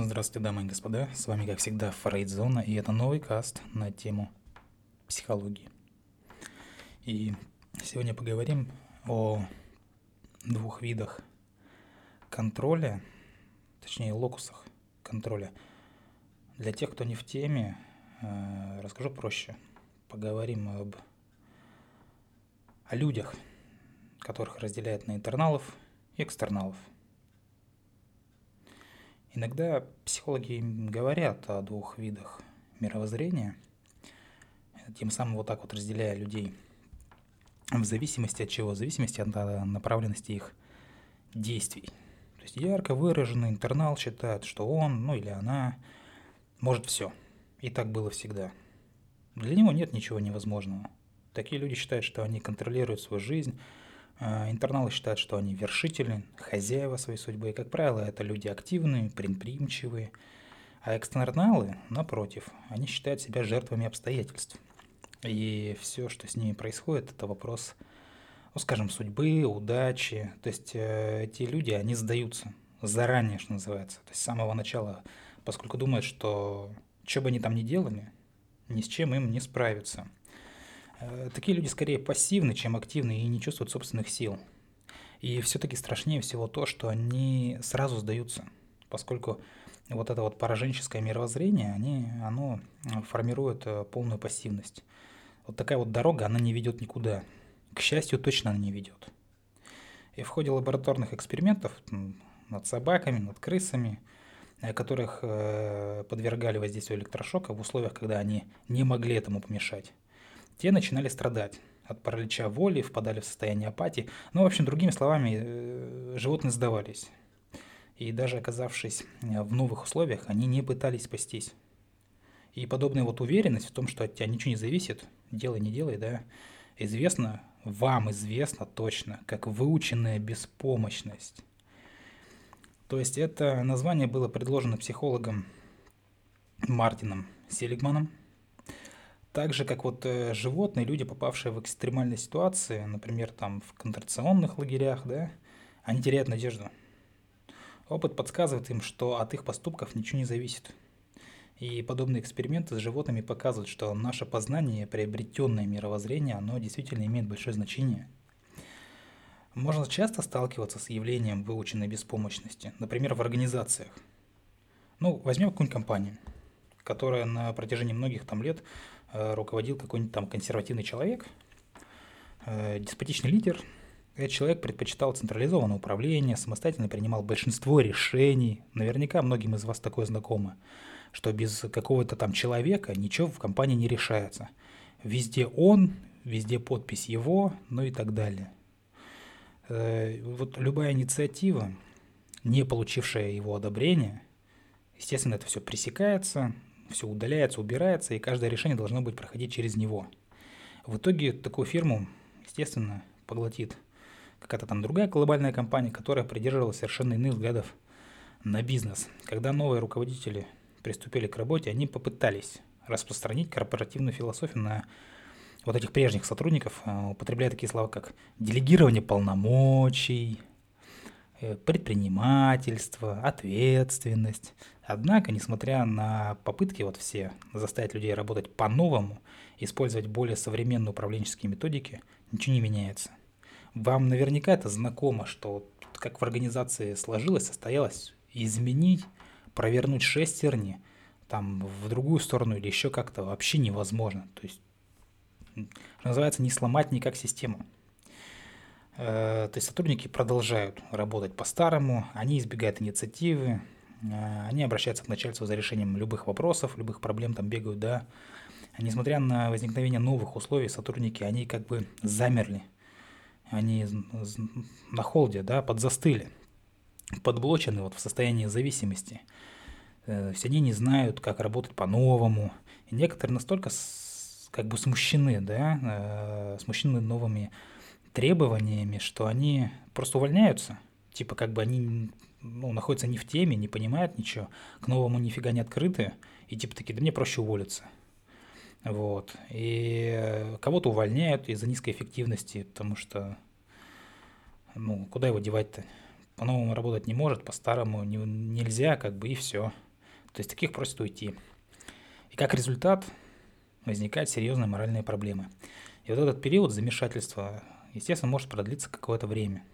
Здравствуйте, дамы и господа. С вами, как всегда, Фрейдзона, и это новый каст на тему психологии. И сегодня поговорим о двух видах контроля, точнее, локусах контроля. Для тех, кто не в теме, э, расскажу проще. Поговорим об о людях, которых разделяют на интерналов и экстерналов – Иногда психологи говорят о двух видах мировоззрения, тем самым вот так вот разделяя людей в зависимости от чего? В зависимости от направленности их действий. То есть ярко выраженный интернал считает, что он, ну или она, может все. И так было всегда. Для него нет ничего невозможного. Такие люди считают, что они контролируют свою жизнь, интерналы считают, что они вершители, хозяева своей судьбы, и, как правило, это люди активные, предприимчивые. А экстерналы, напротив, они считают себя жертвами обстоятельств. И все, что с ними происходит, это вопрос, ну, скажем, судьбы, удачи. То есть э, эти люди, они сдаются заранее, что называется. То есть с самого начала, поскольку думают, что что бы они там ни делали, ни с чем им не справиться – такие люди скорее пассивны, чем активны и не чувствуют собственных сил. И все-таки страшнее всего то, что они сразу сдаются, поскольку вот это вот пораженческое мировоззрение, они, оно э, формирует э, полную пассивность. Вот такая вот дорога, она не ведет никуда. К счастью, точно она не ведет. И в ходе лабораторных экспериментов над собаками, над крысами, которых подвергали воздействию электрошока в условиях, когда они не могли этому помешать, те начинали страдать от паралича воли, впадали в состояние апатии. Ну, в общем, другими словами, э, животные сдавались. И даже оказавшись э, в новых условиях, они не пытались спастись. И подобная вот уверенность в том, что от тебя ничего не зависит, делай, не делай, да, известно, вам известно точно, как выученная беспомощность. То есть это название было предложено психологом Мартином Селигманом – так же, как вот э, животные, люди, попавшие в экстремальные ситуации, например, там в концентрационных лагерях, да, они теряют надежду. Опыт подсказывает им, что от их поступков ничего не зависит. И подобные эксперименты с животными показывают, что наше познание, приобретенное мировоззрение, оно действительно имеет большое значение. Можно часто сталкиваться с явлением выученной беспомощности, например, в организациях. Ну, возьмем какую-нибудь компанию, которая на протяжении многих там лет руководил какой-нибудь там консервативный человек, э, деспотичный лидер. Этот человек предпочитал централизованное управление, самостоятельно принимал большинство решений. Наверняка многим из вас такое знакомо, что без какого-то там человека ничего в компании не решается. Везде он, везде подпись его, ну и так далее. Э, вот любая инициатива, не получившая его одобрения, естественно, это все пресекается, все удаляется, убирается, и каждое решение должно быть проходить через него. В итоге такую фирму, естественно, поглотит какая-то там другая глобальная компания, которая придерживалась совершенно иных взглядов на бизнес. Когда новые руководители приступили к работе, они попытались распространить корпоративную философию на вот этих прежних сотрудников, а, употребляя такие слова, как делегирование полномочий, Э, предпринимательство, ответственность. Однако, несмотря на попытки вот все заставить людей работать по-новому, использовать более современные управленческие методики, ничего не меняется. Вам наверняка это знакомо, что как в организации сложилось, состоялось, изменить, провернуть шестерни, там в другую сторону или еще как-то вообще невозможно. То есть, называется, не сломать никак систему. Э, то есть сотрудники продолжают работать по-старому, они избегают инициативы, они обращаются к начальству за решением любых вопросов, любых проблем, там бегают, да. Несмотря на возникновение новых условий, сотрудники, они как бы замерли, они на холде, да, подзастыли, подблочены вот в состоянии зависимости. Э, все они не знают, как работать по-новому. И некоторые настолько как бы смущены, да, смущены новыми требованиями, что они просто увольняются. Типа как бы они ну, находятся не в теме, не понимают ничего, к новому нифига не открыты, и типа такие, да мне проще уволиться. Вот. И кого-то увольняют из-за низкой эффективности, потому что, ну, куда его девать-то? По-новому работать не может, по-старому не, нельзя, как бы, и все. То есть таких просят уйти. И как результат возникают серьезные моральные проблемы. И вот этот период замешательства, естественно, может продлиться какое-то время.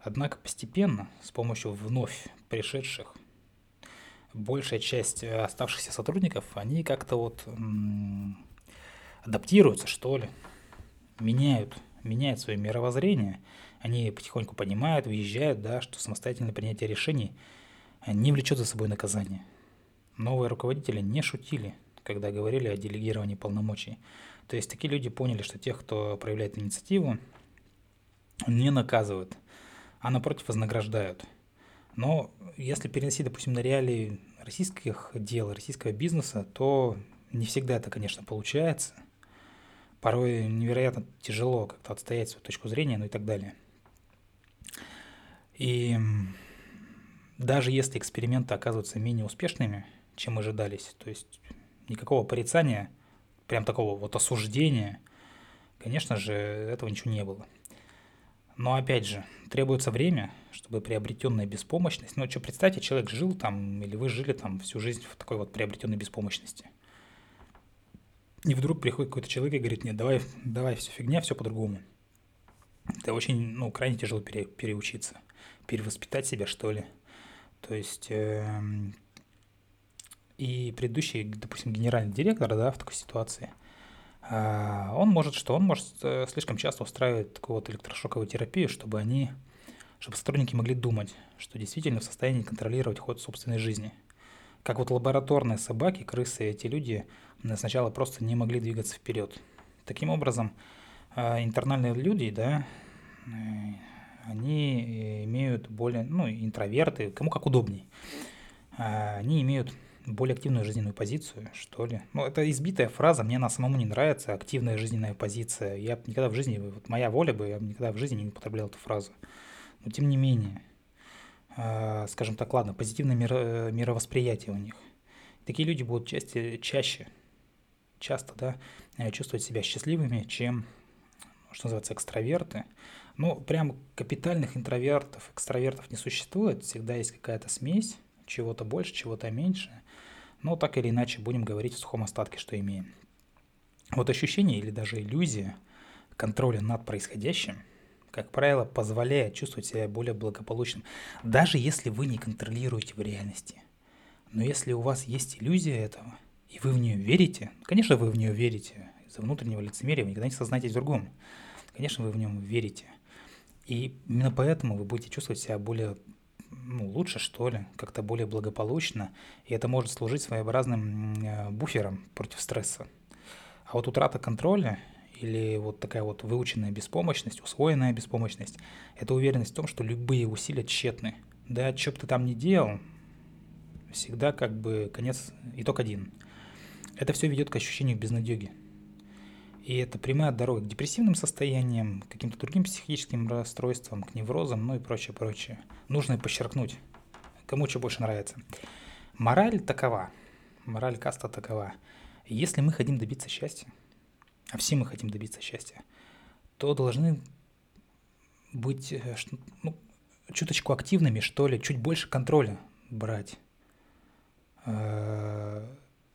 Однако постепенно, с помощью вновь пришедших, большая часть оставшихся сотрудников, они как-то вот адаптируются, что ли, меняют, меняют свое мировоззрение. Они потихоньку понимают, въезжают, да, что самостоятельное принятие решений не влечет за собой наказание. Новые руководители не шутили, когда говорили о делегировании полномочий. То есть такие люди поняли, что тех, кто проявляет инициативу, не наказывают, а напротив вознаграждают. Но если переносить, допустим, на реалии российских дел, российского бизнеса, то не всегда это, конечно, получается – порой невероятно тяжело как-то отстоять свою точку зрения, ну и так далее. И даже если эксперименты оказываются менее успешными, чем ожидались, то есть никакого порицания, прям такого вот осуждения, конечно же, этого ничего не было. Но опять же, требуется время, чтобы приобретенная беспомощность, ну что, представьте, человек жил там, или вы жили там всю жизнь в такой вот приобретенной беспомощности – и вдруг приходит какой-то человек и говорит, нет, давай, давай, все фигня, все по-другому. Это очень, ну, крайне тяжело пере, переучиться, перевоспитать себя, что ли. То есть, э, и предыдущий, допустим, генеральный директор, да, в такой ситуации, он может что? Он может э, слишком часто устраивать такую вот электрошоковую терапию, чтобы они, чтобы сотрудники могли думать, что действительно в состоянии контролировать ход собственной жизни. Как вот лабораторные собаки, крысы, эти люди сначала просто не могли двигаться вперед. Таким образом, а, интернальные люди, да, э, они имеют более, ну, интроверты, кому как удобней, а, они имеют более активную жизненную позицию, что ли. Ну, это избитая фраза, мне она самому не нравится, активная жизненная позиция. Я никогда в жизни, вот моя воля бы, я никогда в жизни не употреблял эту фразу. Но тем не менее, а, скажем так, ладно, позитивное миро, мировосприятие у них. Такие люди будут чаще, чаще часто да, э, чувствовать себя счастливыми, чем, что называется, экстраверты. Ну, прям капитальных интровертов, экстравертов не существует, всегда есть какая-то смесь, чего-то больше, чего-то меньше. Но так или иначе будем говорить в сухом остатке, что имеем. Вот ощущение или даже иллюзия контроля над происходящим, как правило, позволяет чувствовать себя более благополучным, даже если вы не контролируете в реальности. Но если у вас есть иллюзия этого – и вы в нее верите, конечно, вы в нее верите, из-за внутреннего лицемерия вы никогда не сознаетесь в другом. Конечно, вы в нем верите. И именно поэтому вы будете чувствовать себя более ну, лучше, что ли, как-то более благополучно, и это может служить своеобразным э, буфером против стресса. А вот утрата контроля или вот такая вот выученная беспомощность, усвоенная беспомощность, это уверенность в том, что любые усилия тщетны. Да, что бы ты там ни делал, всегда как бы конец, итог один – это все ведет к ощущению безнадеги. И это прямая дорога к депрессивным состояниям, к каким-то другим психическим расстройствам, к неврозам, ну и прочее, прочее. Нужно подчеркнуть, кому что больше нравится. Мораль такова, мораль каста такова. Если мы хотим добиться счастья, а все мы хотим добиться счастья, то должны быть э, ну, чуточку активными, что ли, чуть больше контроля брать э,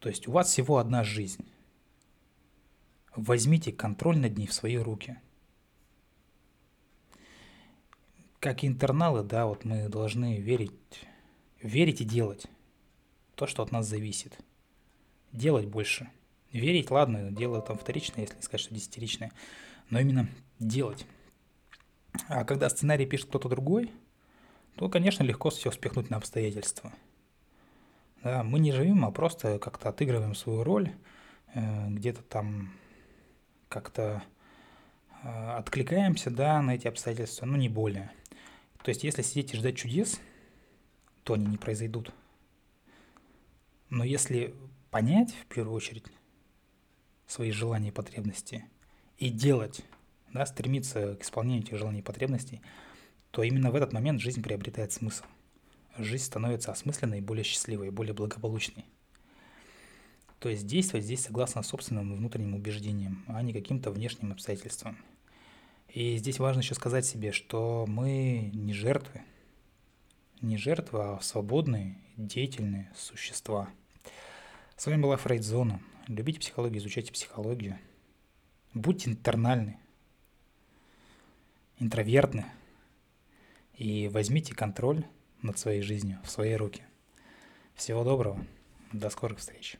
то есть у вас всего одна жизнь. Возьмите контроль над ней в свои руки. Как интерналы, да, вот мы должны верить, верить и делать то, что от нас зависит. Делать больше. Верить, ладно, дело там вторичное, если сказать, что десятиричное, но именно делать. А когда сценарий пишет кто-то другой, то, конечно, легко все спихнуть на обстоятельства – да, мы не живем, а просто как-то отыгрываем свою роль, э, где-то там как-то э, откликаемся, да, на эти обстоятельства, но не более. То есть, если сидеть и ждать чудес, то они не произойдут. Но если понять, в первую очередь, свои желания и потребности и делать, да, стремиться к исполнению этих желаний и потребностей, то именно в этот момент жизнь приобретает смысл жизнь становится осмысленной, более счастливой, более благополучной. То есть действовать здесь согласно собственным внутренним убеждениям, а не каким-то внешним обстоятельствам. И здесь важно еще сказать себе, что мы не жертвы, не жертвы, а свободные, деятельные существа. С вами была Фрейдзона. Любите психологию, изучайте психологию. Будьте интернальны, интровертны и возьмите контроль над своей жизнью в свои руки. Всего доброго, до скорых встреч.